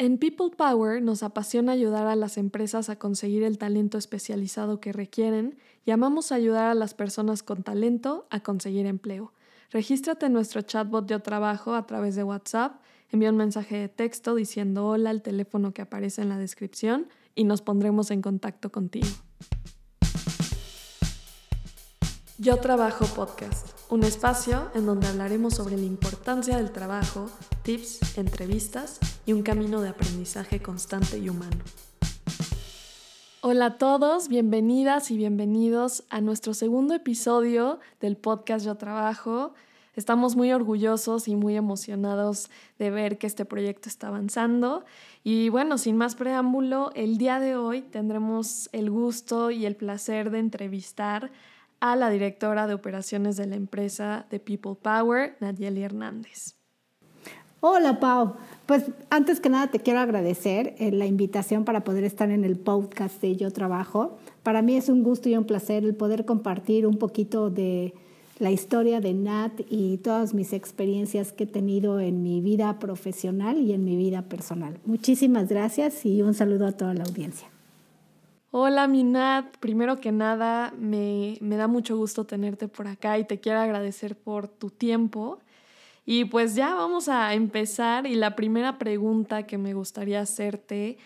En People Power nos apasiona ayudar a las empresas a conseguir el talento especializado que requieren y amamos ayudar a las personas con talento a conseguir empleo. Regístrate en nuestro chatbot de trabajo a través de WhatsApp, envía un mensaje de texto diciendo hola al teléfono que aparece en la descripción y nos pondremos en contacto contigo. Yo Trabajo Podcast, un espacio en donde hablaremos sobre la importancia del trabajo, tips, entrevistas y un camino de aprendizaje constante y humano. Hola a todos, bienvenidas y bienvenidos a nuestro segundo episodio del podcast Yo Trabajo. Estamos muy orgullosos y muy emocionados de ver que este proyecto está avanzando. Y bueno, sin más preámbulo, el día de hoy tendremos el gusto y el placer de entrevistar a la directora de operaciones de la empresa de People Power, Nayeli Hernández. Hola Pau, pues antes que nada te quiero agradecer eh, la invitación para poder estar en el podcast de Yo Trabajo. Para mí es un gusto y un placer el poder compartir un poquito de la historia de Nat y todas mis experiencias que he tenido en mi vida profesional y en mi vida personal. Muchísimas gracias y un saludo a toda la audiencia. Hola Minat, primero que nada me, me, da mucho gusto tenerte por acá y te quiero agradecer por tu tiempo. Y pues ya vamos a empezar y la primera pregunta que me gustaría hacerte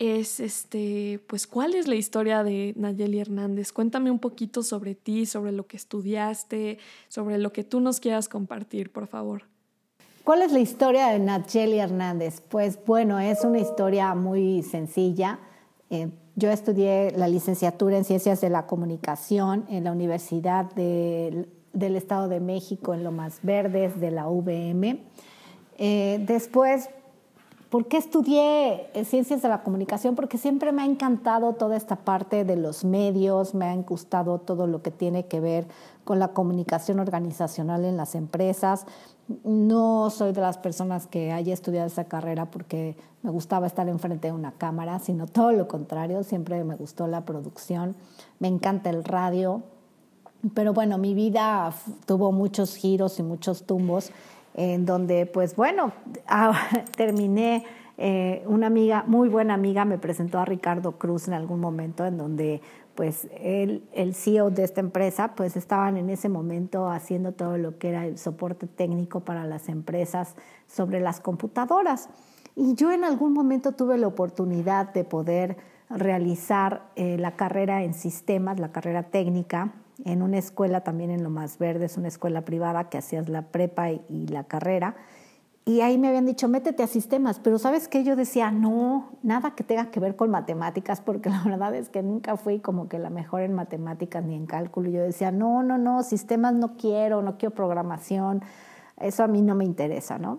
es este, pues ¿cuál es la historia de Nayeli Hernández? Cuéntame un poquito sobre ti, sobre lo que estudiaste, sobre lo que tú nos quieras compartir, por favor. ¿Cuál es la historia de Nayeli Hernández? Pues bueno, es una historia muy sencilla. Eh, yo estudié la licenciatura en Ciencias de la Comunicación en la Universidad del Estado de México, en Lomas Verdes, de la UVM. Eh, después, ¿por qué estudié eh, Ciencias de la Comunicación? Porque siempre me ha encantado toda esta parte de los medios, me ha gustado todo lo que tiene que ver con la comunicación organizacional en las empresas. No soy de las personas que haya estudiado esa carrera porque me gustaba estar enfrente de una cámara, sino todo lo contrario, siempre me gustó la producción, me encanta el radio, pero bueno, mi vida tuvo muchos giros y muchos tumbos en donde pues bueno, ah, terminé, eh, una amiga, muy buena amiga, me presentó a Ricardo Cruz en algún momento en donde pues él, el CEO de esta empresa, pues estaban en ese momento haciendo todo lo que era el soporte técnico para las empresas sobre las computadoras. Y yo en algún momento tuve la oportunidad de poder realizar eh, la carrera en sistemas, la carrera técnica, en una escuela también en Lo Más Verde, es una escuela privada que hacías la prepa y la carrera. Y ahí me habían dicho, métete a sistemas, pero ¿sabes qué? Yo decía, no, nada que tenga que ver con matemáticas, porque la verdad es que nunca fui como que la mejor en matemáticas ni en cálculo. Yo decía, no, no, no, sistemas no quiero, no quiero programación, eso a mí no me interesa, ¿no?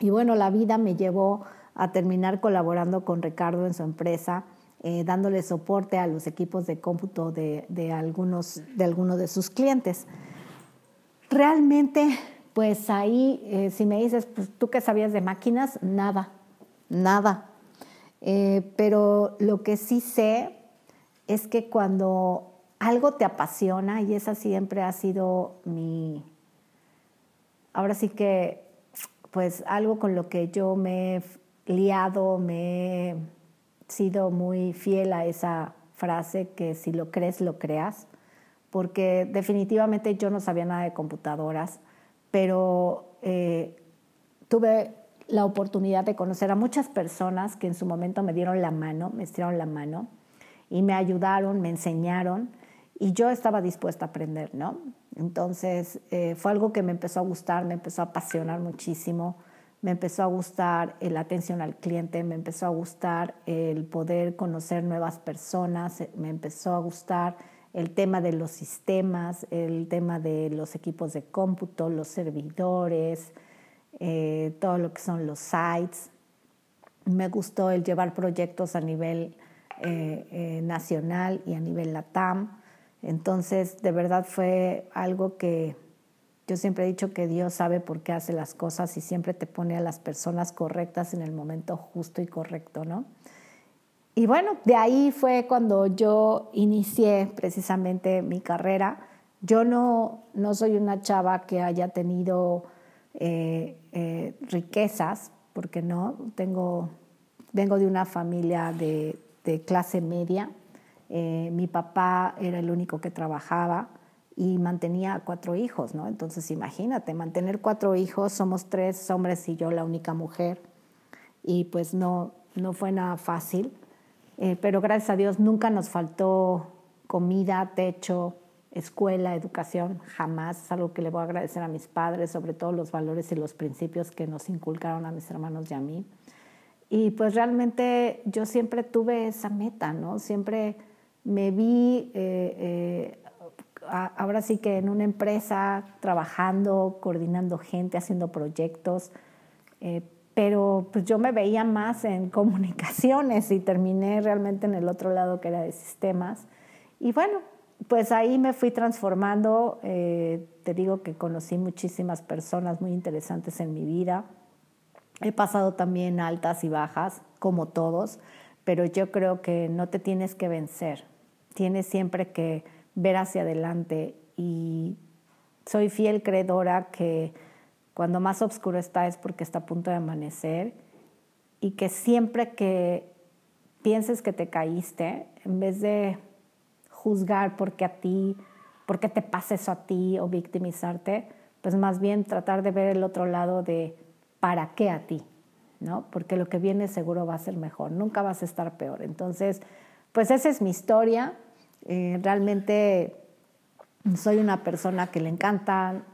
Y bueno, la vida me llevó a terminar colaborando con Ricardo en su empresa, eh, dándole soporte a los equipos de cómputo de, de, algunos, de algunos de sus clientes. Realmente pues ahí, eh, si me dices, pues tú qué sabías de máquinas, nada, nada. Eh, pero lo que sí sé es que cuando algo te apasiona, y esa siempre ha sido mi, ahora sí que, pues algo con lo que yo me he liado, me he sido muy fiel a esa frase que si lo crees, lo creas, porque definitivamente yo no sabía nada de computadoras pero eh, tuve la oportunidad de conocer a muchas personas que en su momento me dieron la mano, me estiraron la mano y me ayudaron, me enseñaron y yo estaba dispuesta a aprender, ¿no? Entonces eh, fue algo que me empezó a gustar, me empezó a apasionar muchísimo, me empezó a gustar la atención al cliente, me empezó a gustar el poder conocer nuevas personas, me empezó a gustar el tema de los sistemas, el tema de los equipos de cómputo, los servidores, eh, todo lo que son los sites. Me gustó el llevar proyectos a nivel eh, eh, nacional y a nivel LATAM. Entonces, de verdad fue algo que yo siempre he dicho que Dios sabe por qué hace las cosas y siempre te pone a las personas correctas en el momento justo y correcto, ¿no? Y bueno, de ahí fue cuando yo inicié precisamente mi carrera. Yo no, no soy una chava que haya tenido eh, eh, riquezas, porque no, tengo vengo de una familia de, clase media. Eh, mi papá era el único que trabajaba y mantenía cuatro hijos, ¿no? Entonces imagínate, mantener cuatro hijos, somos tres hombres y yo la única mujer, y pues no, no fue nada fácil, eh, pero gracias a Dios nunca nos faltó comida, techo, escuela, educación, jamás, es algo que le voy a agradecer a mis padres, sobre todo los valores y los principios que nos inculcaron a mis hermanos y a mí. Y pues realmente yo siempre tuve esa meta, ¿no? Siempre me vi... Eh, eh, ahora sí que en una empresa, trabajando, coordinando gente, haciendo proyectos, eh, pero pues yo me veía más en comunicaciones y terminé realmente en el otro lado que era de sistemas. Y bueno, pues ahí me fui transformando, eh, te digo que conocí muchísimas personas muy interesantes en mi vida. He pasado también altas y bajas, como todos, pero yo creo que no te tienes que vencer, tienes siempre que ver hacia adelante y soy fiel creedora que cuando más oscuro está es porque está a punto de amanecer y que siempre que pienses que te caíste, en vez de juzgar porque a ti, porque te pasa eso a ti o victimizarte, pues más bien tratar de ver el otro lado de para qué a ti, ¿no? Porque lo que viene seguro va a ser mejor, nunca vas a estar peor. Entonces, pues esa es mi historia. Eh, realmente soy una persona que le encanta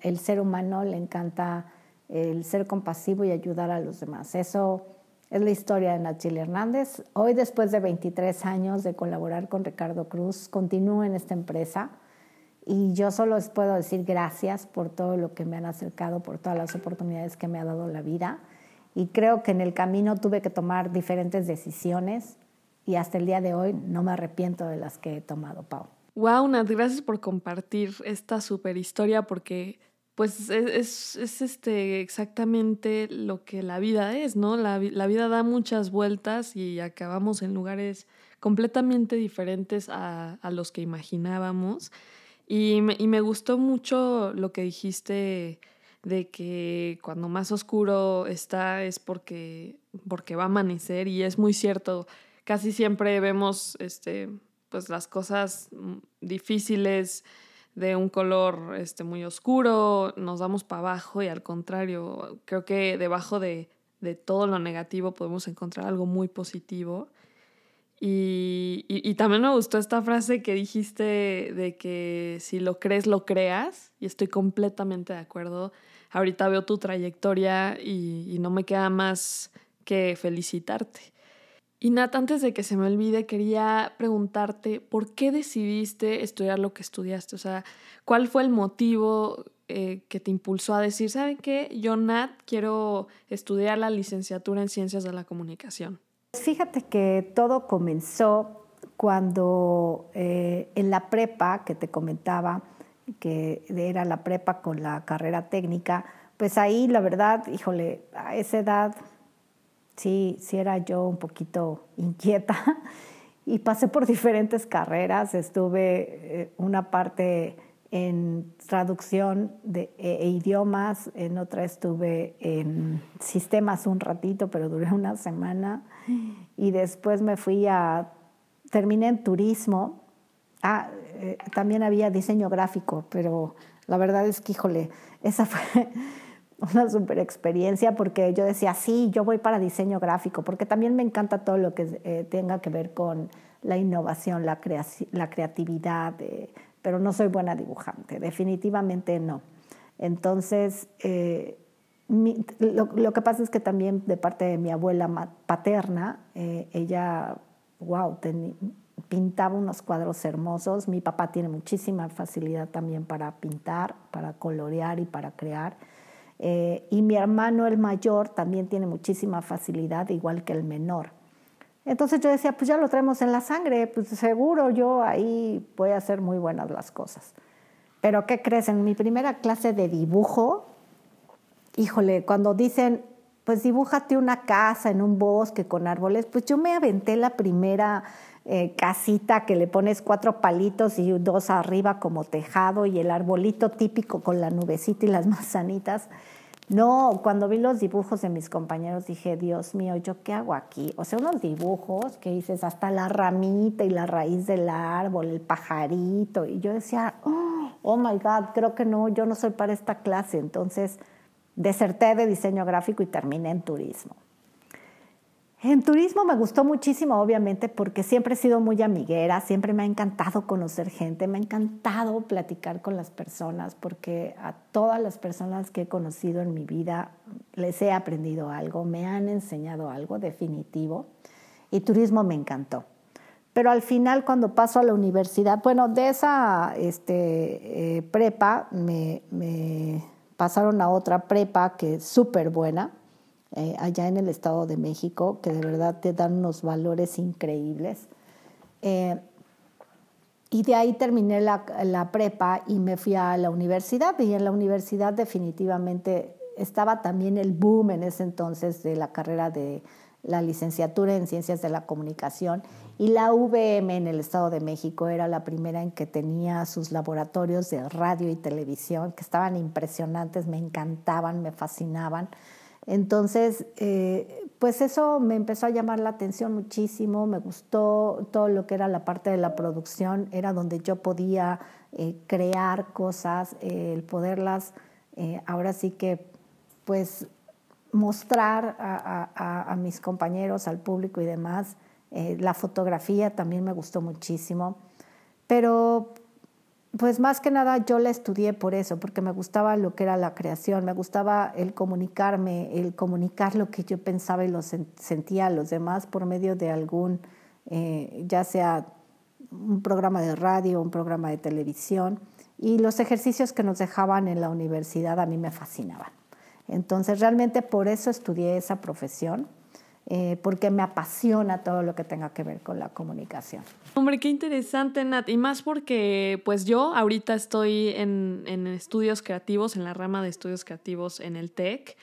el ser humano, le encanta el ser compasivo y ayudar a los demás. Eso es la historia de Nachili Hernández. Hoy, después de 23 años de colaborar con Ricardo Cruz, continúo en esta empresa y yo solo les puedo decir gracias por todo lo que me han acercado, por todas las oportunidades que me ha dado la vida. Y creo que en el camino tuve que tomar diferentes decisiones y hasta el día de hoy no me arrepiento de las que he tomado, Pau. Wow, Nat, gracias por compartir esta super historia porque pues es, es, este exactamente lo que la vida es, ¿no? La, la, vida da muchas vueltas y acabamos en lugares completamente diferentes a, a los que imaginábamos. Y me, y me, gustó mucho lo que dijiste de que cuando más oscuro está es porque, porque va a amanecer y es muy cierto casi siempre vemos este, pues las cosas mm, difíciles de un color este, muy oscuro, nos damos para abajo y al contrario, creo que debajo de, de todo lo negativo podemos encontrar algo muy positivo. Y, y, y, también me gustó esta frase que dijiste de que si lo crees, lo creas, y estoy completamente de acuerdo. Ahorita veo tu trayectoria y, y no me queda más que felicitarte. Y Nat, antes de que se me olvide, quería preguntarte, ¿por qué decidiste estudiar lo que estudiaste? O sea, ¿cuál fue el motivo eh, que te impulsó a decir, ¿saben qué? Yo, Nat, quiero estudiar la licenciatura en Ciencias de la Comunicación. Fíjate que todo comenzó cuando eh, en la prepa que te comentaba, que era la prepa con la carrera técnica, pues ahí la verdad, híjole, a esa edad sí, sí era yo un poquito inquieta y pasé por diferentes carreras. Estuve eh, una parte en traducción de e, e idiomas, en otra estuve en sistemas un ratito, pero duré una semana. Y después me fui a, terminé en turismo. Ah, eh, también había diseño gráfico, pero la verdad es que, híjole, esa fue una super experiencia porque yo decía, sí, yo voy para diseño gráfico, porque también me encanta todo lo que eh, tenga que ver con la innovación, la, la creatividad, eh, pero no soy buena dibujante, definitivamente no. Entonces, eh, lo, que pasa es que también de parte de mi abuela paterna, ella, wow, pintaba unos cuadros hermosos. Mi papá tiene muchísima facilidad también para pintar, para colorear y para crear. Eh, y mi hermano, el mayor, también tiene muchísima facilidad, igual que el menor. Entonces yo decía, pues ya lo traemos en la sangre, pues seguro yo ahí voy a hacer muy buenas las cosas. Pero ¿qué crees? En mi primera clase de dibujo, híjole, cuando dicen, pues dibújate una casa en un bosque con árboles, pues yo me aventé la primera eh, casita que le pones cuatro palitos y dos arriba como tejado y el arbolito típico con la nubecita y las manzanitas. No, cuando vi los dibujos de mis compañeros dije, Dios mío, ¿yo qué hago aquí? O sea, unos dibujos que dices hasta la ramita y la raíz del árbol, el pajarito. Y yo decía, oh, oh my God, creo que no, yo no soy para esta clase. Entonces, deserté de diseño gráfico y terminé en turismo. En turismo me gustó muchísimo, obviamente, porque siempre he sido muy amiguera, siempre me ha encantado conocer gente, me ha encantado platicar con las personas, porque a todas las personas que he conocido en mi vida les he aprendido algo, me han enseñado algo definitivo, y turismo me encantó. Pero al final, cuando paso a la universidad, bueno, de esa este, eh, prepa me, me pasaron a otra prepa que es súper buena, eh, allá en el Estado de México, que de verdad te dan unos valores increíbles. Eh, y de ahí terminé la, la, prepa y me fui a la universidad. Y en la universidad definitivamente estaba también el boom en ese entonces de la carrera de la licenciatura en Ciencias de la Comunicación. Y la VM en el Estado de México era la primera en que tenía sus laboratorios de radio y televisión, que estaban impresionantes, me encantaban, me fascinaban. Entonces, eh, pues eso me empezó a llamar la atención muchísimo, me gustó todo lo que era la parte de la producción, era donde yo podía eh, crear cosas, eh, el poderlas, ahora sí que, pues, mostrar a, a, mis compañeros, al público y demás. la fotografía también me gustó muchísimo, pero pues más que nada yo la estudié por eso, porque me gustaba lo que era la creación, me gustaba el comunicarme, el comunicar lo que yo pensaba y lo sentía a los demás por medio de algún, eh, ya sea un programa de radio, un programa de televisión, y los ejercicios que nos dejaban en la universidad a mí me fascinaban. Entonces realmente por eso estudié esa profesión eh, porque me apasiona todo lo que tenga que ver con la comunicación. Hombre, qué interesante, Nat. Y más porque, pues yo ahorita estoy en, en estudios creativos, en la rama de estudios creativos en el TEC.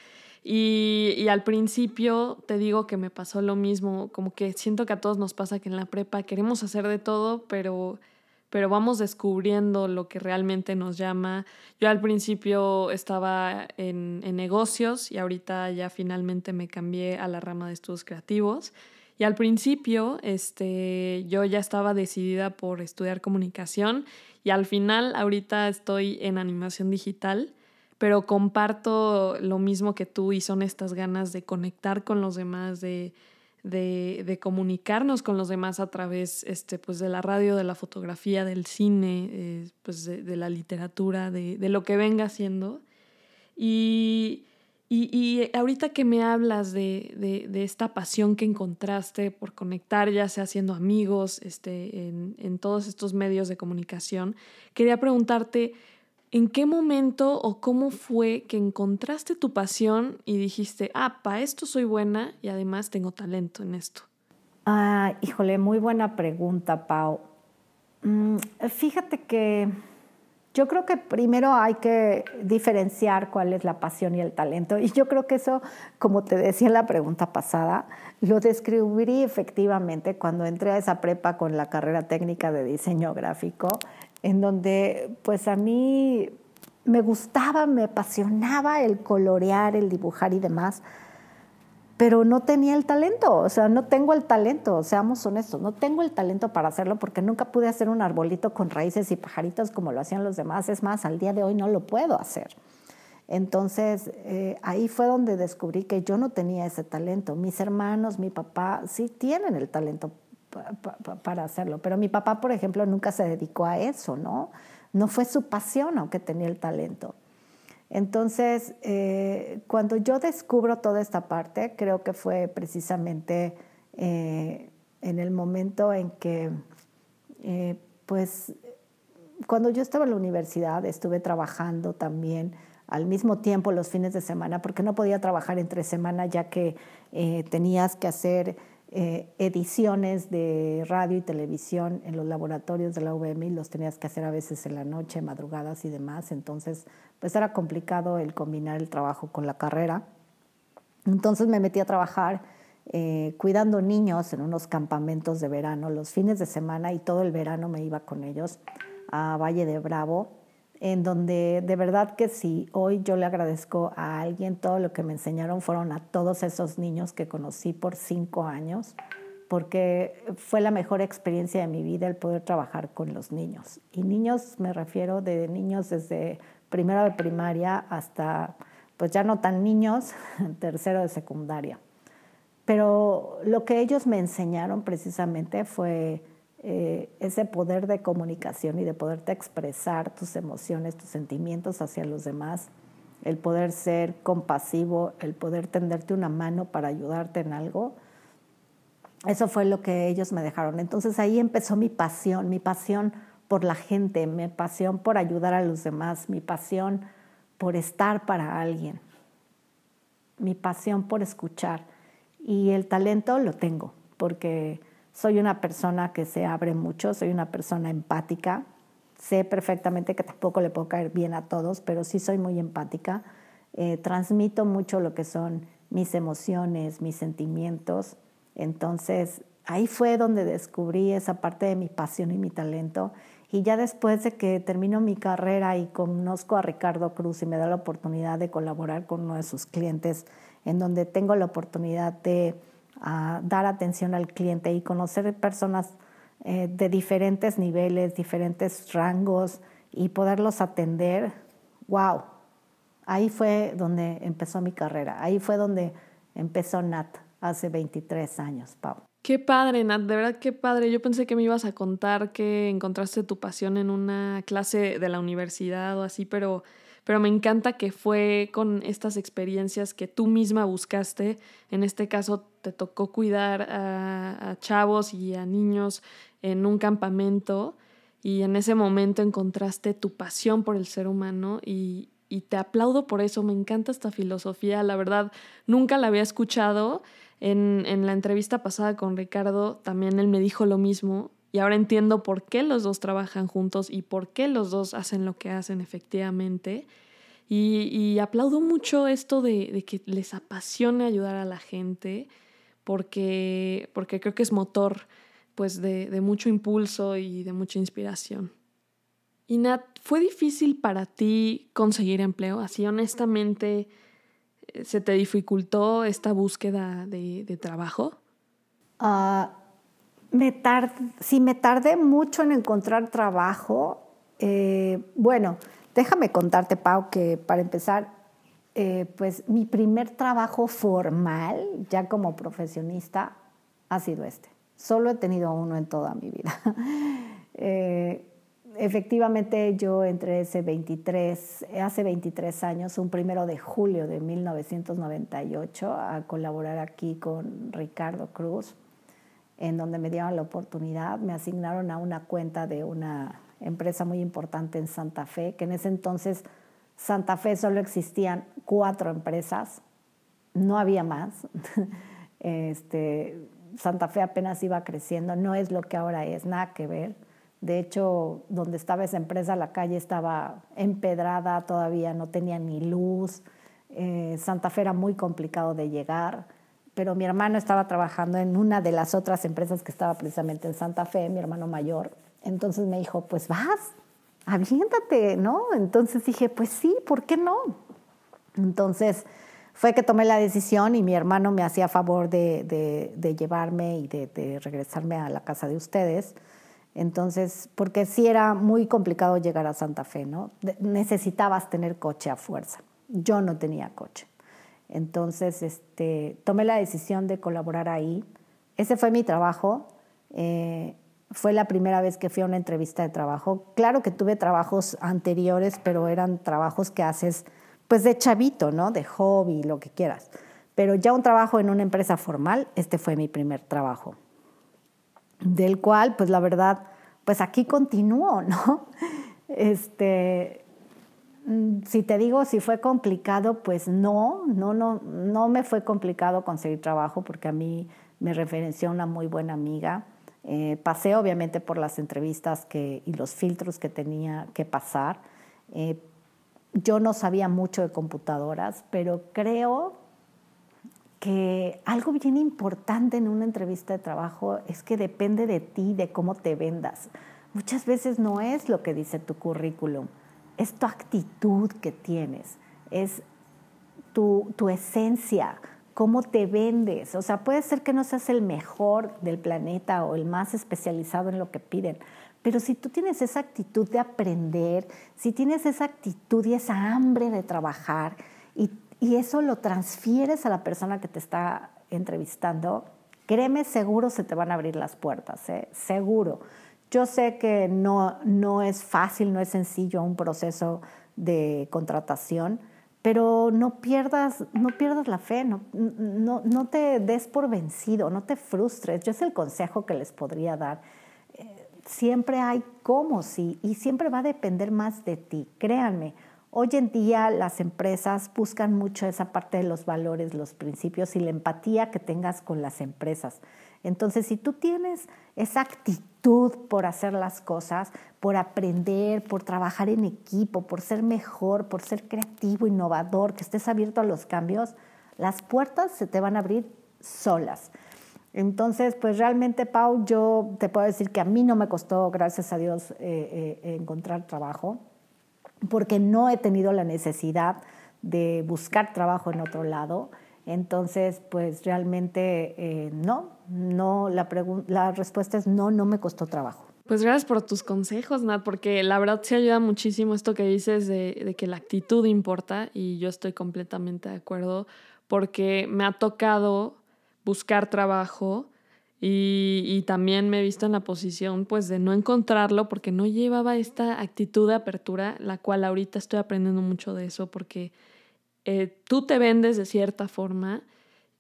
Y, y, al principio te digo que me pasó lo mismo, como que siento que a todos nos pasa que en la prepa queremos hacer de todo, pero pero vamos descubriendo lo que realmente nos llama. Yo al principio estaba en, negocios y ahorita ya finalmente me cambié a la rama de estudios creativos. Y al principio este, yo ya estaba decidida por estudiar comunicación y al final ahorita estoy en animación digital, pero comparto lo mismo que tú y son estas ganas de conectar con los demás, de, de, comunicarnos con los demás a través este, pues de la radio, de la fotografía, del cine, eh, pues de, la literatura, de, lo que venga siendo. Y, y, ahorita que me hablas de, esta pasión que encontraste por conectar, ya sea siendo amigos, este, en, en todos estos medios de comunicación, quería preguntarte, ¿En qué momento o cómo fue que encontraste tu pasión y dijiste, ah, para esto soy buena y además tengo talento en esto? Ah, híjole, muy buena pregunta, Pau. Mm, fíjate que yo creo que primero hay que diferenciar cuál es la pasión y el talento. Y yo creo que eso, como te decía en la pregunta pasada, lo descubrí efectivamente cuando entré a esa prepa con la carrera técnica de diseño gráfico en donde pues a mí me gustaba, me apasionaba el colorear, el dibujar y demás, pero no tenía el talento, o sea, no tengo el talento, seamos honestos, no tengo el talento para hacerlo porque nunca pude hacer un arbolito con raíces y pajaritos como lo hacían los demás, es más, al día de hoy no lo puedo hacer. Entonces, eh, ahí fue donde descubrí que yo no tenía ese talento. Mis hermanos, mi papá, sí tienen el talento para hacerlo. Pero mi papá, por ejemplo, nunca se dedicó a eso, ¿no? No fue su pasión, aunque tenía el talento. Entonces, eh, cuando yo descubro toda esta parte, creo que fue precisamente eh, en el momento en que, eh, pues, cuando yo estaba en la universidad, estuve trabajando también al mismo tiempo los fines de semana, porque no podía trabajar entre semana ya que tenías que hacer eh, ediciones de radio y televisión en los laboratorios de la UVM y los tenías que hacer a veces en la noche, madrugadas y demás. Entonces, pues era complicado el combinar el trabajo con la carrera. Entonces me metí a trabajar eh, cuidando niños en unos campamentos de verano los fines de semana y todo el verano me iba con ellos a Valle de Bravo en donde de verdad que sí, hoy yo le agradezco a alguien, todo lo que me enseñaron fueron a todos esos niños que conocí por cinco años, porque fue la mejor experiencia de mi vida el poder trabajar con los niños. Y niños me refiero de niños desde primero de primaria hasta, pues ya no tan niños, tercero de secundaria. Pero lo que ellos me enseñaron precisamente fue eh, ese poder de comunicación y de poderte expresar tus emociones, tus sentimientos hacia los demás, el poder ser compasivo, el poder tenderte una mano para ayudarte en algo. Eso fue lo que ellos me dejaron. Entonces ahí empezó mi pasión, mi pasión por la gente, mi pasión por ayudar a los demás, mi pasión por estar para alguien, mi pasión por escuchar. Y el talento lo tengo, porque soy una persona que se abre mucho, soy una persona empática. Sé perfectamente que tampoco le puedo caer bien a todos, pero sí soy muy empática. Eh, transmito mucho lo que son mis emociones, mis sentimientos. Entonces, ahí fue donde descubrí esa parte de mi pasión y mi talento. Y ya después de que termino mi carrera y conozco a Ricardo Cruz y me da la oportunidad de colaborar con uno de sus clientes, en donde tengo la oportunidad de a dar atención al cliente y conocer personas eh, de diferentes niveles, diferentes rangos y poderlos atender, wow, ahí fue donde empezó mi carrera, ahí fue donde empezó Nat hace 23 años, Pau. Qué padre, Nat, de verdad qué padre. Yo pensé que me ibas a contar que encontraste tu pasión en una clase de la universidad o así, pero pero me encanta que fue con estas experiencias que tú misma buscaste. En este caso te tocó cuidar a, chavos y a niños en un campamento y en ese momento encontraste tu pasión por el ser humano y, te aplaudo por eso, me encanta esta filosofía, la verdad nunca la había escuchado. En, en, la entrevista pasada con Ricardo también él me dijo lo mismo y ahora entiendo por qué los dos trabajan juntos y por qué los dos hacen lo que hacen efectivamente. Y, aplaudo mucho esto de, que les apasione ayudar a la gente, porque, porque creo que es motor pues de, de mucho impulso y de mucha inspiración. Y Nat, ¿fue difícil para ti conseguir empleo? Así honestamente, ¿se te dificultó esta búsqueda de, trabajo? Uh, me si me tardé mucho en encontrar trabajo, eh, bueno, déjame contarte, Pau, que para empezar, eh, pues mi primer trabajo formal, ya como profesionista, ha sido este. Solo he tenido uno en toda mi vida. Eh, efectivamente, yo entré ese 23, hace 23 años, un primero de julio de 1998, a colaborar aquí con Ricardo Cruz en donde me dieron la oportunidad, me asignaron a una cuenta de una empresa muy importante en Santa Fe, que en ese entonces Santa Fe solo existían cuatro empresas, no había más. Este, Santa Fe apenas iba creciendo, no es lo que ahora es, nada que ver. De hecho, donde estaba esa empresa, la calle estaba empedrada, todavía no tenía ni luz. Eh, Santa Fe era muy complicado de llegar pero mi hermano estaba trabajando en una de las otras empresas que estaba precisamente en Santa Fe, mi hermano mayor. Entonces me dijo, pues vas, aviéntate, ¿no? Entonces dije, pues sí, ¿por qué no? Entonces fue que tomé la decisión y mi hermano me hacía favor de, llevarme y de, regresarme a la casa de ustedes. Entonces, porque sí era muy complicado llegar a Santa Fe, ¿no? necesitabas tener coche a fuerza. Yo no tenía coche. Entonces, este, tomé la decisión de colaborar ahí. Ese fue mi trabajo. Eh, fue la primera vez que fui a una entrevista de trabajo. Claro que tuve trabajos anteriores, pero eran trabajos que haces pues de chavito, ¿no? De hobby, lo que quieras. Pero ya un trabajo en una empresa formal, este fue mi primer trabajo. Del cual, pues la verdad, pues aquí continúo, ¿no? Este, si te digo si fue complicado, pues no, no, no, no me fue complicado conseguir trabajo porque a mí me referenció una muy buena amiga. Eh, pasé obviamente por las entrevistas y los filtros que tenía que pasar. Eh, yo no sabía mucho de computadoras, pero creo que algo bien importante en una entrevista de trabajo es que depende de ti, de cómo te vendas. Muchas veces no es lo que dice tu currículum es tu actitud que tienes, es tu, tu esencia, cómo te vendes. O sea, puede ser que no seas el mejor del planeta o el más especializado en lo que piden, pero si tú tienes esa actitud de aprender, si tienes esa actitud y esa hambre de trabajar y, eso lo transfieres a la persona que te está entrevistando, créeme, seguro se te van a abrir las puertas, ¿eh? seguro. Yo sé que no, no es fácil, no es sencillo un proceso de contratación, pero no pierdas, no pierdas la fe, no, no, no te des por vencido, no te frustres. Yo es el consejo que les podría dar siempre hay cómo sí y siempre va a depender más de ti. Créanme, hoy en día las empresas buscan mucho esa parte de los valores, los principios y la empatía que tengas con las empresas. Entonces, si tú tienes esa actitud por hacer las cosas, por aprender, por trabajar en equipo, por ser mejor, por ser creativo, innovador, que estés abierto a los cambios, las puertas se te van a abrir solas. Entonces, pues realmente, Pau, yo te puedo decir que a mí no me costó, gracias a Dios, eh, eh, encontrar trabajo, porque no he tenido la necesidad de buscar trabajo en otro lado. Entonces, pues realmente eh, no, no, la, la respuesta es no, no me costó trabajo. Pues gracias por tus consejos, Nat, porque la verdad se ayuda muchísimo esto que dices de, de, que la actitud importa y yo estoy completamente de acuerdo porque me ha tocado buscar trabajo y, también me he visto en la posición pues de no encontrarlo porque no llevaba esta actitud de apertura, la cual ahorita estoy aprendiendo mucho de eso porque eh, tú te vendes de cierta forma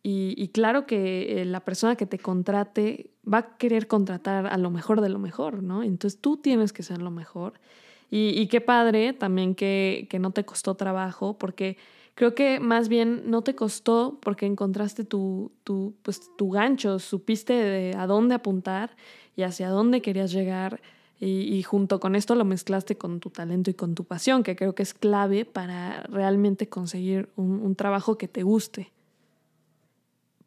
y, claro que eh, la persona que te contrate va a querer contratar a lo mejor de lo mejor, ¿no? Entonces tú tienes que ser lo mejor. Y, qué padre también que, que no te costó trabajo porque Creo que más bien no te costó porque encontraste tu, tu, pues, tu gancho, supiste de a dónde apuntar y hacia dónde querías llegar. Y, junto con esto lo mezclaste con tu talento y con tu pasión, que creo que es clave para realmente conseguir un, un trabajo que te guste.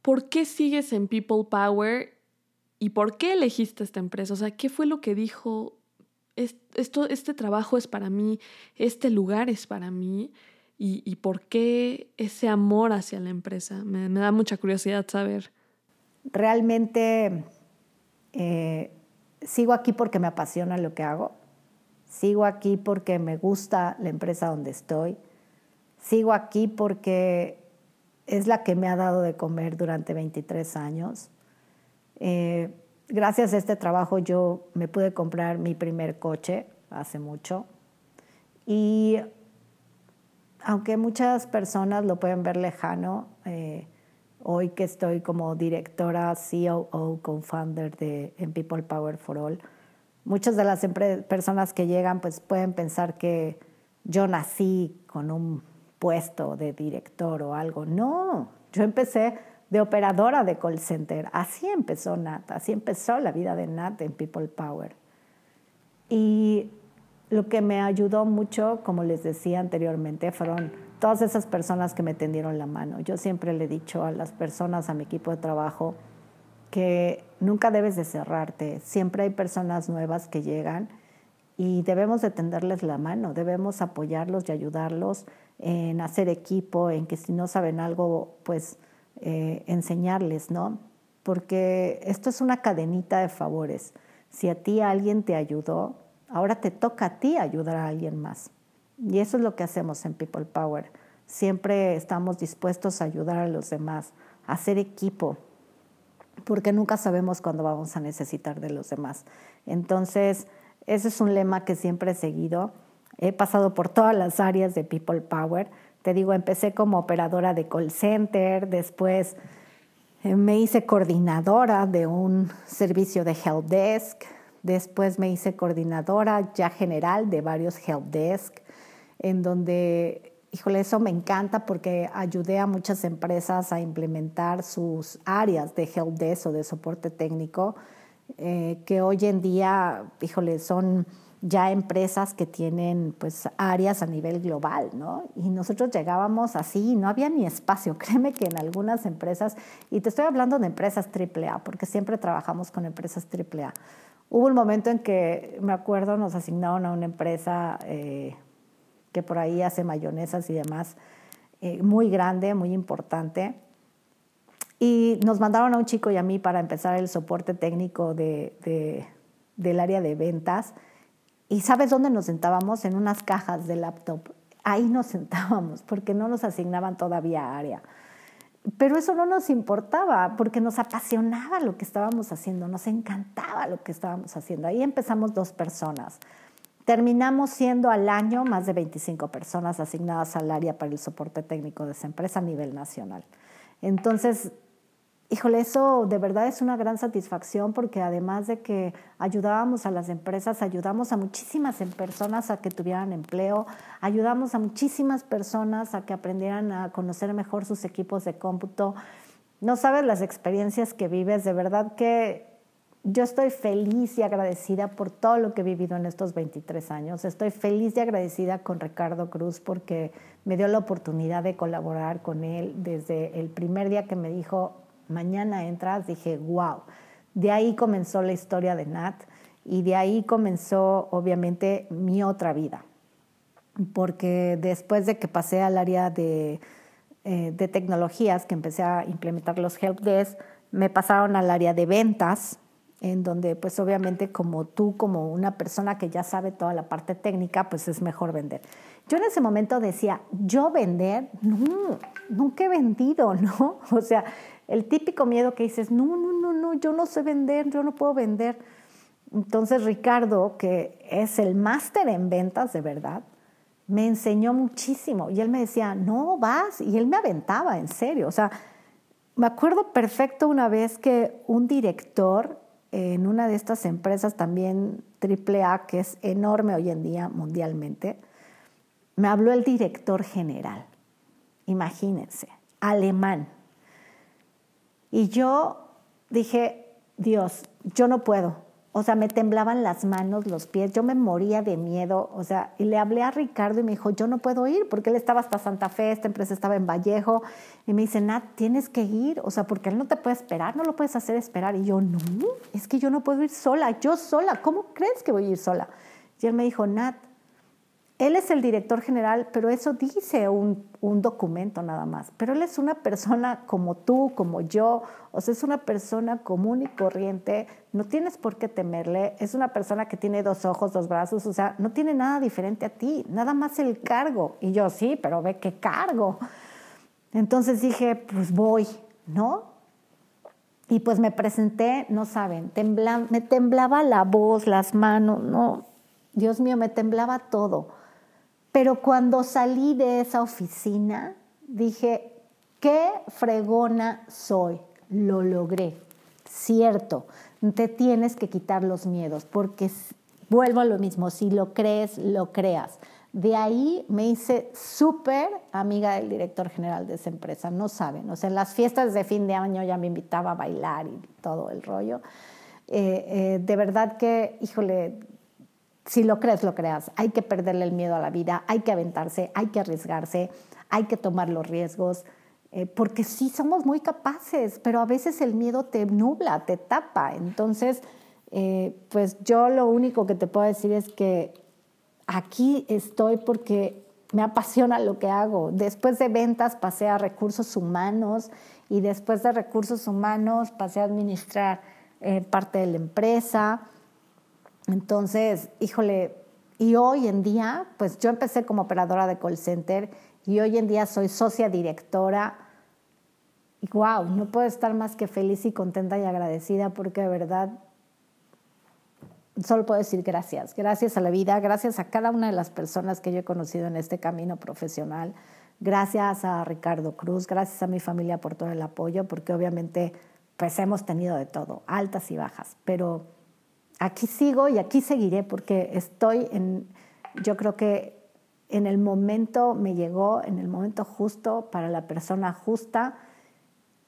¿Por qué sigues en People Power y por qué elegiste esta empresa? O sea, ¿qué fue lo que dijo, esto, este trabajo es para mí, este lugar es para mí? y, por qué ese amor hacia la empresa. Me, da mucha curiosidad saber. Realmente eh, sigo aquí porque me apasiona lo que hago. Sigo aquí porque me gusta la empresa donde estoy. Sigo aquí porque es la que me ha dado de comer durante 23 años. Eh, gracias a este trabajo yo me pude comprar mi primer coche hace mucho. Y aunque muchas personas lo pueden ver lejano, eh, hoy que estoy como directora, COO, co-founder de en People Power for All, muchas de las personas que llegan pues pueden pensar que yo nací con un puesto de director o algo. No, yo empecé de operadora de call center. Así empezó Nat, así empezó la vida de Nat en People Power. Y lo que me ayudó mucho, como les decía anteriormente, fueron todas esas personas que me tendieron la mano. Yo siempre le he dicho a las personas, a mi equipo de trabajo, que nunca debes de cerrarte. Siempre hay personas nuevas que llegan y debemos de tenderles la mano, debemos apoyarlos y ayudarlos en hacer equipo, en que si no saben algo, pues eh, enseñarles, ¿no? Porque esto es una cadenita de favores. Si a ti alguien te ayudó, Ahora te toca a ti ayudar a alguien más. Y eso es lo que hacemos en People Power. Siempre estamos dispuestos a ayudar a los demás, a hacer equipo, porque nunca sabemos cuándo vamos a necesitar de los demás. Entonces, ese es un lema que siempre he seguido. He pasado por todas las áreas de People Power. Te digo, empecé como operadora de call center, después eh, me hice coordinadora de un servicio de help desk, Después me hice coordinadora ya general de varios help desk, en donde, híjole, eso me encanta porque ayudé a muchas empresas a implementar sus áreas de help desk o de soporte técnico, eh, que hoy en día, híjole, son ya empresas que tienen pues áreas a nivel global, ¿no? Y nosotros llegábamos así, no había ni espacio. Créeme que en algunas empresas, y te estoy hablando de empresas AAA, porque siempre trabajamos con empresas AAA, Hubo un momento en que, me acuerdo, nos asignaron a una empresa, eh, que por ahí hace mayonesas y demás, eh, muy grande, muy importante. Y nos mandaron a un chico y a mí para empezar el soporte técnico de, del área de ventas. ¿Y sabes dónde nos sentábamos? En unas cajas de laptop. Ahí nos sentábamos porque no nos asignaban todavía área. Pero eso no nos importaba porque nos apasionaba lo que estábamos haciendo, nos encantaba lo que estábamos haciendo. Ahí empezamos dos personas. Terminamos siendo al año más de 25 personas asignadas al área para el soporte técnico de esa empresa a nivel nacional. Entonces, Híjole, eso de verdad es una gran satisfacción porque además de que ayudábamos a las empresas, ayudamos a muchísimas personas a que tuvieran empleo, ayudamos a muchísimas personas a que aprendieran a conocer mejor sus equipos de cómputo. No sabes las experiencias que vives, de verdad que yo estoy feliz y agradecida por todo lo que he vivido en estos 23 años. Estoy feliz y agradecida con Ricardo Cruz porque me dio la oportunidad de colaborar con él desde el primer día que me dijo, mañana entras, dije, wow. De ahí comenzó la historia de Nat y de ahí comenzó obviamente mi otra vida. Porque después de que pasé al área de, eh, de tecnologías, que empecé a implementar los helpdesk, me pasaron al área de ventas, en donde pues obviamente como tú, como una persona que ya sabe toda la parte técnica, pues es mejor vender. Yo en ese momento decía, yo vender, no, nunca he vendido, ¿no? O sea, el típico miedo que dices, no, no, no, no, yo no sé vender, yo no puedo vender. Entonces Ricardo, que es el máster en ventas de verdad, me enseñó muchísimo y él me decía, no, vas, y él me aventaba, en serio. O sea, me acuerdo perfecto una vez que un director en una de estas empresas también AAA, que es enorme hoy en día mundialmente, me habló el director general, imagínense, alemán y yo dije, Dios, yo no puedo. O sea, me temblaban las manos, los pies, yo me moría de miedo. O sea, y le hablé a Ricardo y me dijo, yo no puedo ir, porque él estaba hasta Santa Fe, esta empresa estaba en Vallejo. Y me dice, Nat, tienes que ir. O sea, porque él no te puede esperar, no lo puedes hacer esperar. Y yo, no, es que yo no puedo ir sola, yo sola. ¿Cómo crees que voy a ir sola? Y él me dijo, Nat, él es el director general, pero eso dice un, documento nada más. Pero él es una persona como tú, como yo, o sea, es una persona común y corriente, no tienes por qué temerle, es una persona que tiene dos ojos, dos brazos, o sea, no tiene nada diferente a ti, nada más el cargo. Y yo sí, pero ve qué cargo. Entonces dije, pues voy, ¿no? Y pues me presenté, no saben, me temblaba la voz, las manos, no, Dios mío, me temblaba todo pero cuando salí de esa oficina, dije, qué fregona soy, lo logré. Cierto, te tienes que quitar los miedos, porque vuelvo a lo mismo, si lo crees, lo creas. De ahí me hice súper amiga del director general de esa empresa, no saben, o sea, en las fiestas de fin de año ya me invitaba a bailar y todo el rollo. Eh, eh, de verdad que, híjole, si lo crees, lo creas. Hay que perderle el miedo a la vida, hay que aventarse, hay que arriesgarse, hay que tomar los riesgos, eh, porque sí somos muy capaces, pero a veces el miedo te nubla, te tapa. Entonces, eh, pues yo lo único que te puedo decir es que aquí estoy porque me apasiona lo que hago. Después de ventas pasé a recursos humanos y después de recursos humanos pasé a administrar eh, parte de la empresa. Entonces, híjole, y hoy en día, pues yo empecé como operadora de call center y hoy en día soy socia directora. Y wow, no puedo estar más que feliz y contenta y agradecida porque de verdad solo puedo decir gracias. Gracias a la vida, gracias a cada una de las personas que yo he conocido en este camino profesional. Gracias a Ricardo Cruz, gracias a mi familia por todo el apoyo, porque obviamente pues hemos tenido de todo, altas y bajas, pero aquí sigo y aquí seguiré porque estoy en, yo creo que en el momento me llegó, en el momento justo para la persona justa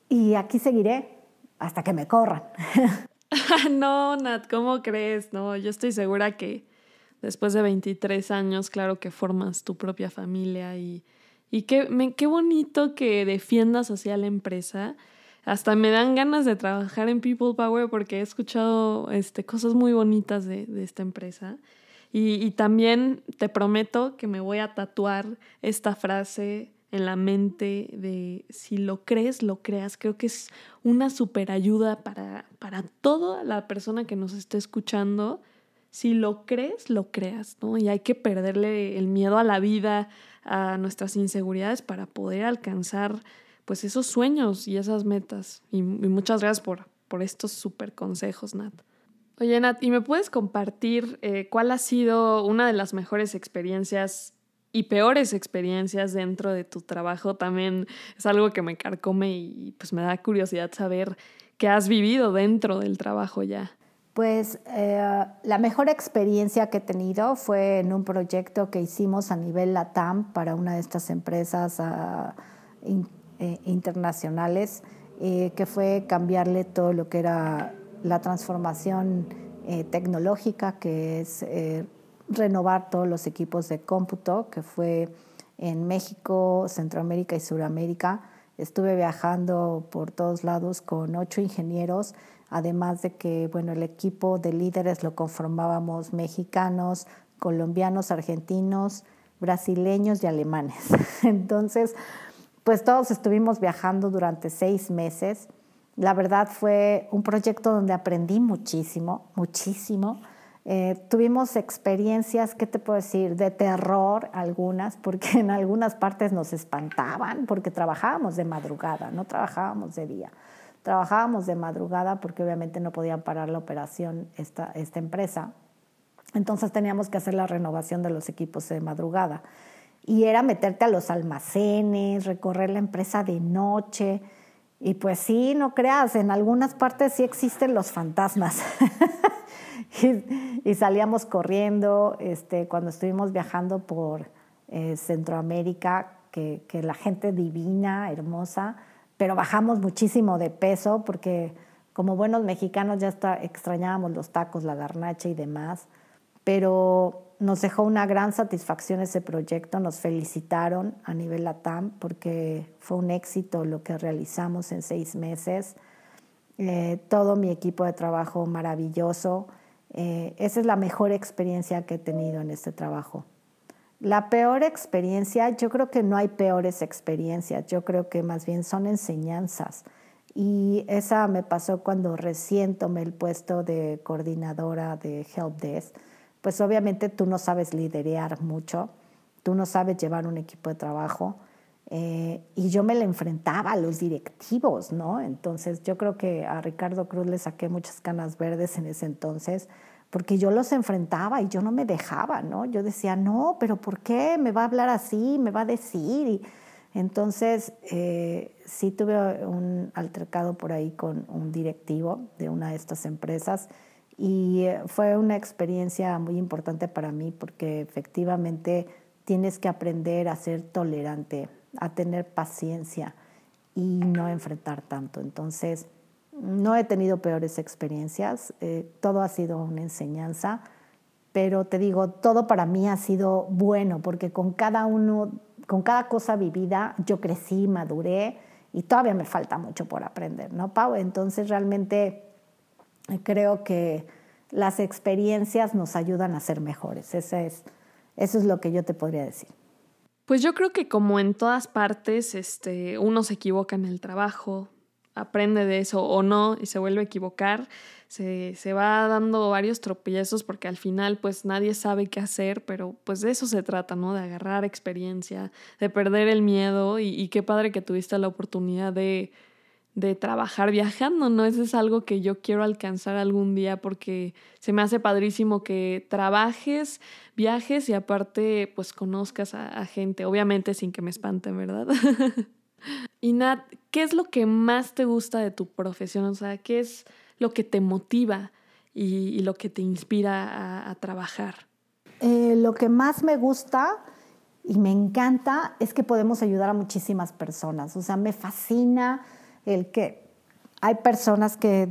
y aquí seguiré hasta que me corran. no, Nat, ¿cómo crees? No, yo estoy segura que después de 23 años, claro que formas tu propia familia y, y qué, qué bonito que defiendas hacia la empresa hasta me dan ganas de trabajar en People Power porque he escuchado este, cosas muy bonitas de, esta empresa. Y, también te prometo que me voy a tatuar esta frase en la mente de si lo crees, lo creas. Creo que es una super ayuda para, para toda la persona que nos esté escuchando. Si lo crees, lo creas, ¿no? Y hay que perderle el miedo a la vida, a nuestras inseguridades para poder alcanzar pues esos sueños y esas metas. Y, muchas gracias por, por estos super consejos, Nat. Oye, Nat, ¿y me puedes compartir eh, cuál ha sido una de las mejores experiencias y peores experiencias dentro de tu trabajo? También es algo que me carcome y pues me da curiosidad saber qué has vivido dentro del trabajo ya. Pues eh, la mejor experiencia que he tenido fue en un proyecto que hicimos a nivel LATAM para una de estas empresas ah, eh, internacionales, que fue cambiarle todo lo que era la transformación eh, tecnológica, que es eh, renovar todos los equipos de cómputo, que fue en México, Centroamérica y Sudamérica. Estuve viajando por todos lados con ocho ingenieros, además de que bueno, el equipo de líderes lo conformábamos mexicanos, colombianos, argentinos, brasileños y alemanes. Entonces, pues todos estuvimos viajando durante seis meses la verdad fue un proyecto donde aprendí muchísimo, muchísimo. Eh, tuvimos experiencias, ¿qué te puedo decir? De terror algunas, porque en algunas partes nos espantaban, porque trabajábamos de madrugada, no trabajábamos de día. Trabajábamos de madrugada porque obviamente no podían parar la operación esta, esta empresa. Entonces teníamos que hacer la renovación de los equipos de madrugada. Y era meterte a los almacenes, recorrer la empresa de noche. Y pues sí, no creas, en algunas partes sí existen los fantasmas. y, salíamos corriendo este, cuando estuvimos viajando por eh, Centroamérica, que, que, la gente divina, hermosa, pero bajamos muchísimo de peso porque como buenos mexicanos ya está, extrañábamos los tacos, la garnacha y demás. Pero nos dejó una gran satisfacción ese proyecto, nos felicitaron a nivel LATAM porque fue un éxito lo que realizamos en seis meses. Eh, todo mi equipo de trabajo maravilloso. Eh, esa es la mejor experiencia que he tenido en este trabajo. La peor experiencia, yo creo que no hay peores experiencias, yo creo que más bien son enseñanzas. Y esa me pasó cuando recién tomé el puesto de coordinadora de Help Desk pues obviamente tú no sabes liderear mucho, tú no sabes llevar un equipo de trabajo. Eh, y yo me le enfrentaba a los directivos, ¿no? Entonces yo creo que a Ricardo Cruz le saqué muchas canas verdes en ese entonces, porque yo los enfrentaba y yo no me dejaba, ¿no? Yo decía, no, pero ¿por qué me va a hablar así? ¿Me va a decir? Y entonces eh, sí tuve un altercado por ahí con un directivo de una de estas empresas y eh, fue una experiencia muy importante para mí porque efectivamente tienes que aprender a ser tolerante, a tener paciencia y no enfrentar tanto. Entonces, no he tenido peores experiencias, eh, todo ha sido una enseñanza, pero te digo, todo para mí ha sido bueno porque con cada uno, con cada cosa vivida, yo crecí, maduré y todavía me falta mucho por aprender, ¿no, Pau? Entonces, realmente creo que las experiencias nos ayudan a ser mejores. Eso es, eso es lo que yo te podría decir. Pues yo creo que como en todas partes, este, uno se equivoca en el trabajo, aprende de eso o no y se vuelve a equivocar, se, se, va dando varios tropiezos porque al final pues nadie sabe qué hacer, pero pues de eso se trata, ¿no? De agarrar experiencia, de perder el miedo y qué padre que tuviste la oportunidad de de trabajar viajando, ¿no? Eso es algo que yo quiero alcanzar algún día porque se me hace padrísimo que trabajes, viajes y aparte pues conozcas a, gente, obviamente sin que me espanten, ¿verdad? y Nat, ¿qué es lo que más te gusta de tu profesión? O sea, ¿qué es lo que te motiva y, lo que te inspira a, trabajar? Eh, lo que más me gusta y me encanta es que podemos ayudar a muchísimas personas. O sea, me fascina el que hay personas que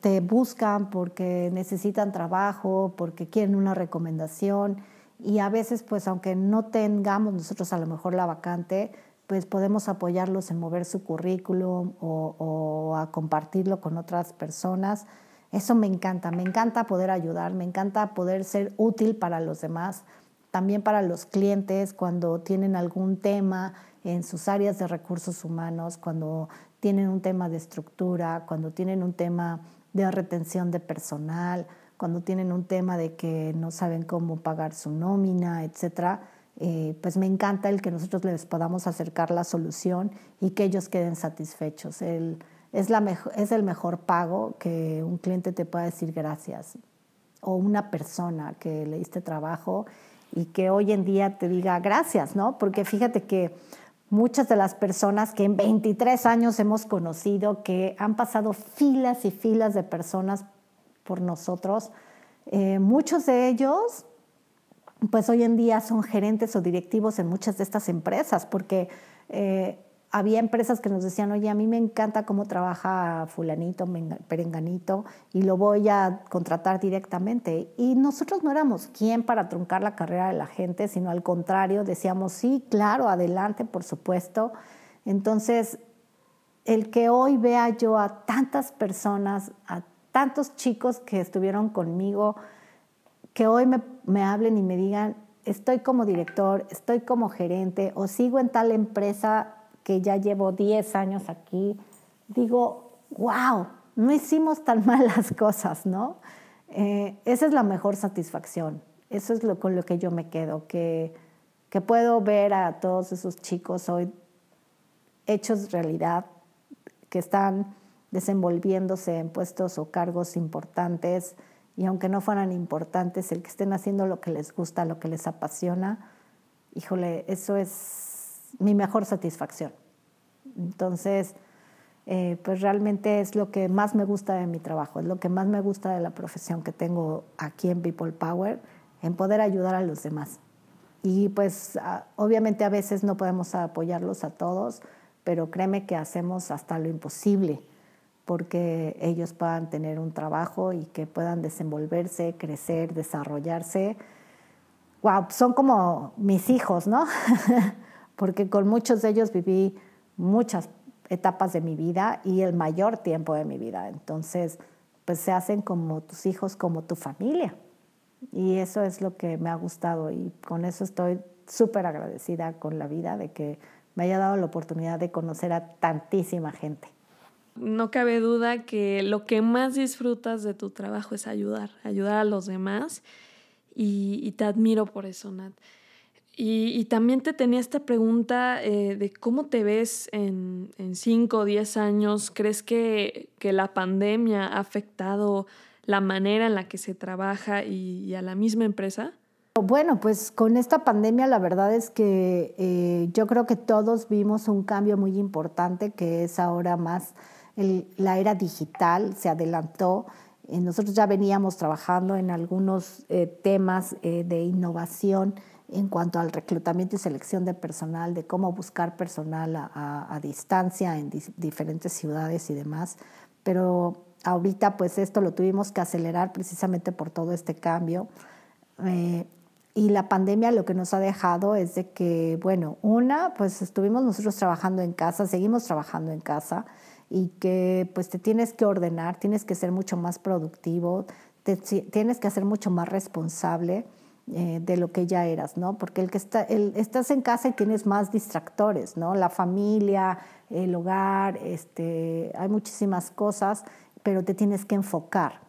te buscan porque necesitan trabajo, porque quieren una recomendación y a veces pues aunque no tengamos nosotros a lo mejor la vacante, pues podemos apoyarlos en mover su currículum o, a compartirlo con otras personas. Eso me encanta, me encanta poder ayudar, me encanta poder ser útil para los demás, también para los clientes cuando tienen algún tema en sus áreas de recursos humanos, cuando tienen un tema de estructura, cuando tienen un tema de retención de personal, cuando tienen un tema de que no saben cómo pagar su nómina, etcétera. Eh, pues me encanta el que nosotros les podamos acercar la solución y que ellos queden satisfechos. El, es, la es el mejor pago que un cliente te pueda decir gracias o una persona que le diste trabajo y que hoy en día te diga gracias, ¿no? Porque fíjate que muchas de las personas que en 23 años hemos conocido, que han pasado filas y filas de personas por nosotros, eh, muchos de ellos, pues hoy en día son gerentes o directivos en muchas de estas empresas, porque eh, había empresas que nos decían, oye, a mí me encanta cómo trabaja fulanito, perenganito, y lo voy a contratar directamente. Y nosotros no éramos quien para truncar la carrera de la gente, sino al contrario, decíamos, sí, claro, adelante, por supuesto. Entonces, el que hoy vea yo a tantas personas, a tantos chicos que estuvieron conmigo, que hoy me, me hablen y me digan, estoy como director, estoy como gerente o sigo en tal empresa que ya llevo 10 años aquí, digo, wow, no hicimos tan malas cosas, ¿no? Eh, esa es la mejor satisfacción. Eso es lo, con lo que yo me quedo, que, que puedo ver a todos esos chicos hoy hechos realidad, que están desenvolviéndose en puestos o cargos importantes y aunque no fueran importantes, el que estén haciendo lo que les gusta, lo que les apasiona, híjole, eso es mi mejor satisfacción. Entonces, eh, pues realmente es lo que más me gusta de mi trabajo, es lo que más me gusta de la profesión que tengo aquí en People Power, en poder ayudar a los demás. Y pues obviamente a veces no podemos apoyarlos a todos, pero créeme que hacemos hasta lo imposible porque ellos puedan tener un trabajo y que puedan desenvolverse, crecer, desarrollarse. Wow, son como mis hijos, ¿no? porque con muchos de ellos viví muchas etapas de mi vida y el mayor tiempo de mi vida. Entonces, pues se hacen como tus hijos, como tu familia. Y eso es lo que me ha gustado y con eso estoy súper agradecida con la vida de que me haya dado la oportunidad de conocer a tantísima gente. No cabe duda que lo que más disfrutas de tu trabajo es ayudar, ayudar a los demás y, y te admiro por eso, Nat. Y, también te tenía esta pregunta eh, de cómo te ves en, en 5 o 10 años. ¿Crees que, que, la pandemia ha afectado la manera en la que se trabaja y, a la misma empresa? Bueno, pues con esta pandemia la verdad es que eh, yo creo que todos vimos un cambio muy importante que es ahora más la era digital, se adelantó. Eh, nosotros ya veníamos trabajando en algunos temas de innovación en cuanto al reclutamiento y selección de personal, de cómo buscar personal a, distancia en diferentes ciudades y demás. Pero ahorita pues esto lo tuvimos que acelerar precisamente por todo este cambio. Eh, y la pandemia lo que nos ha dejado es de que, bueno, una, pues estuvimos nosotros trabajando en casa, seguimos trabajando en casa y que pues te tienes que ordenar, tienes que ser mucho más productivo, te, tienes que ser mucho más responsable eh, de lo que ya eras, ¿no? Porque el que está, el, estás en casa y tienes más distractores, ¿no? La familia, el hogar, este, hay muchísimas cosas, pero te tienes que enfocar.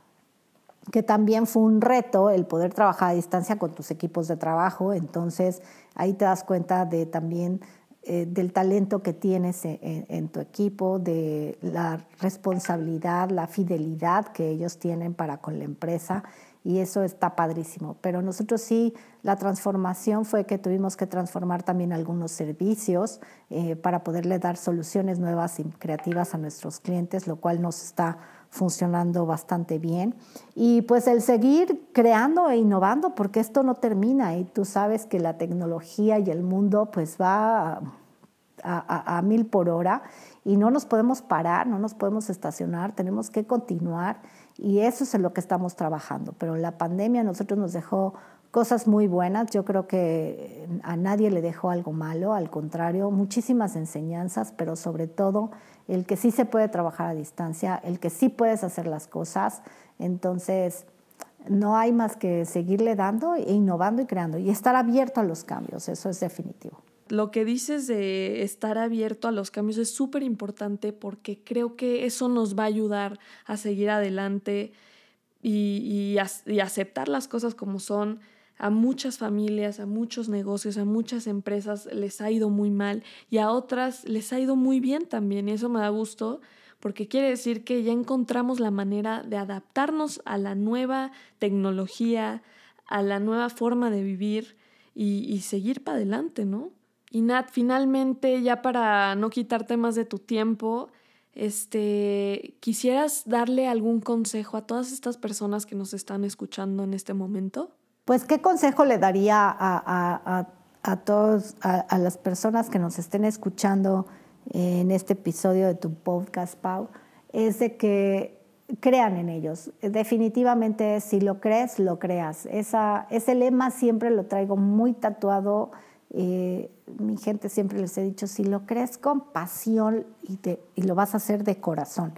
Que también fue un reto el poder trabajar a distancia con tus equipos de trabajo, entonces ahí te das cuenta de también eh, del talento que tienes en, tu equipo, de la responsabilidad, la fidelidad que ellos tienen para con la empresa y eso está padrísimo. Pero nosotros sí, la transformación fue que tuvimos que transformar también algunos servicios eh, para poderle dar soluciones nuevas y creativas a nuestros clientes, lo cual nos está funcionando bastante bien. Y pues el seguir creando e innovando, porque esto no termina y tú sabes que la tecnología y el mundo pues va a, a mil por hora y no nos podemos parar, no nos podemos estacionar, tenemos que continuar y eso es en lo que estamos trabajando. Pero la pandemia a nosotros nos dejó cosas muy buenas. Yo creo que a nadie le dejó algo malo, al contrario, muchísimas enseñanzas, pero sobre todo el que sí se puede trabajar a distancia, el que sí puedes hacer las cosas. Entonces, no hay más que seguirle dando e innovando y creando y estar abierto a los cambios, eso es definitivo. Lo que dices de estar abierto a los cambios es súper importante porque creo que eso nos va a ayudar a seguir adelante y, y aceptar las cosas como son a muchas familias, a muchos negocios, a muchas empresas les ha ido muy mal y a otras les ha ido muy bien también. Y eso me da gusto porque quiere decir que ya encontramos la manera de adaptarnos a la nueva tecnología, a la nueva forma de vivir y, seguir para adelante, ¿no? Y Nat, finalmente, ya para no quitarte más de tu tiempo, este, ¿quisieras darle algún consejo a todas estas personas que nos están escuchando en este momento? Pues, ¿qué consejo le daría a, a, todos, a, las personas que nos estén escuchando en este episodio de tu podcast, Pau? Es de que crean en ellos. Definitivamente, si lo crees, lo creas. Esa, ese lema siempre lo traigo muy tatuado. Eh, mi gente siempre les he dicho, si lo crees con pasión y, lo vas a hacer de corazón.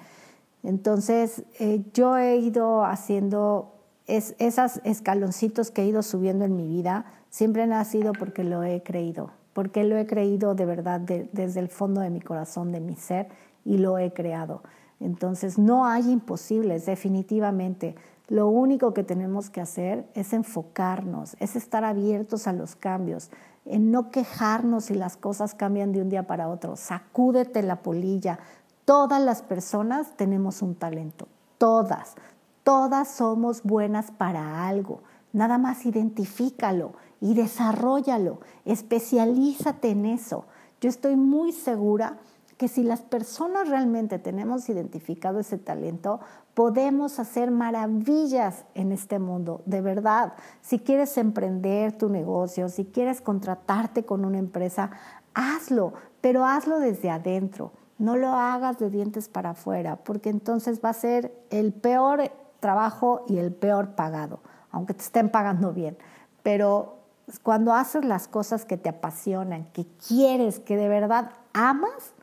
Entonces, eh, yo he ido haciendo es, esos escaloncitos que he ido subiendo en mi vida siempre han sido porque lo he creído, porque lo he creído de verdad desde el fondo de mi corazón, de mi ser, y lo he creado. Entonces, no hay imposibles, definitivamente. Lo único que tenemos que hacer es enfocarnos, es estar abiertos a los cambios, en no quejarnos si las cosas cambian de un día para otro. Sacúdete la polilla. Todas las personas tenemos un talento, todas. Todas somos buenas para algo. Nada más identifícalo y desarrollalo. Especialízate en eso. Yo estoy muy segura que si las personas realmente tenemos identificado ese talento, podemos hacer maravillas en este mundo, de verdad. Si quieres emprender tu negocio, si quieres contratarte con una empresa, hazlo, pero hazlo desde adentro. No lo hagas de dientes para afuera, porque entonces va a ser el peor trabajo y el peor pagado, aunque te estén pagando bien. Pero cuando haces las cosas que te apasionan, que quieres, que de verdad amas,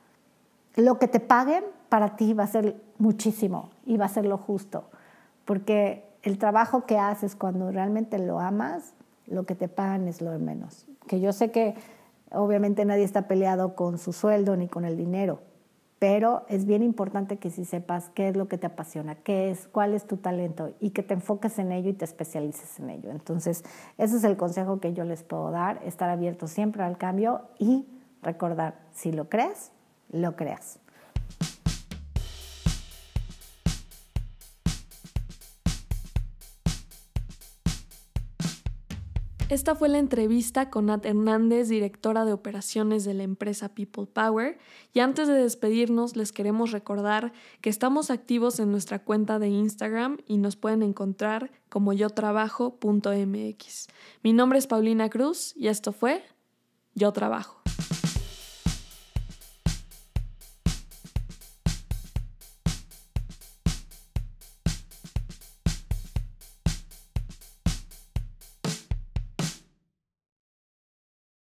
lo que te paguen para ti va a ser muchísimo y va a ser lo justo. Porque el trabajo que haces cuando realmente lo amas, lo que te pagan es lo de menos. Que yo sé que obviamente nadie está peleado con su sueldo ni con el dinero, pero es bien importante que si sepas qué es lo que te apasiona, qué es, cuál es tu talento y que te enfoques en ello y te especialices en ello. Entonces, ese es el consejo que yo les puedo dar, estar abierto siempre al cambio y recordar, si lo crees, lo creas. Esta fue la entrevista con Nat Hernández, directora de operaciones de la empresa People Power. Y antes de despedirnos, les queremos recordar que estamos activos en nuestra cuenta de Instagram y nos pueden encontrar como yotrabajo.mx. Mi nombre es Paulina Cruz y esto fue Yo Trabajo.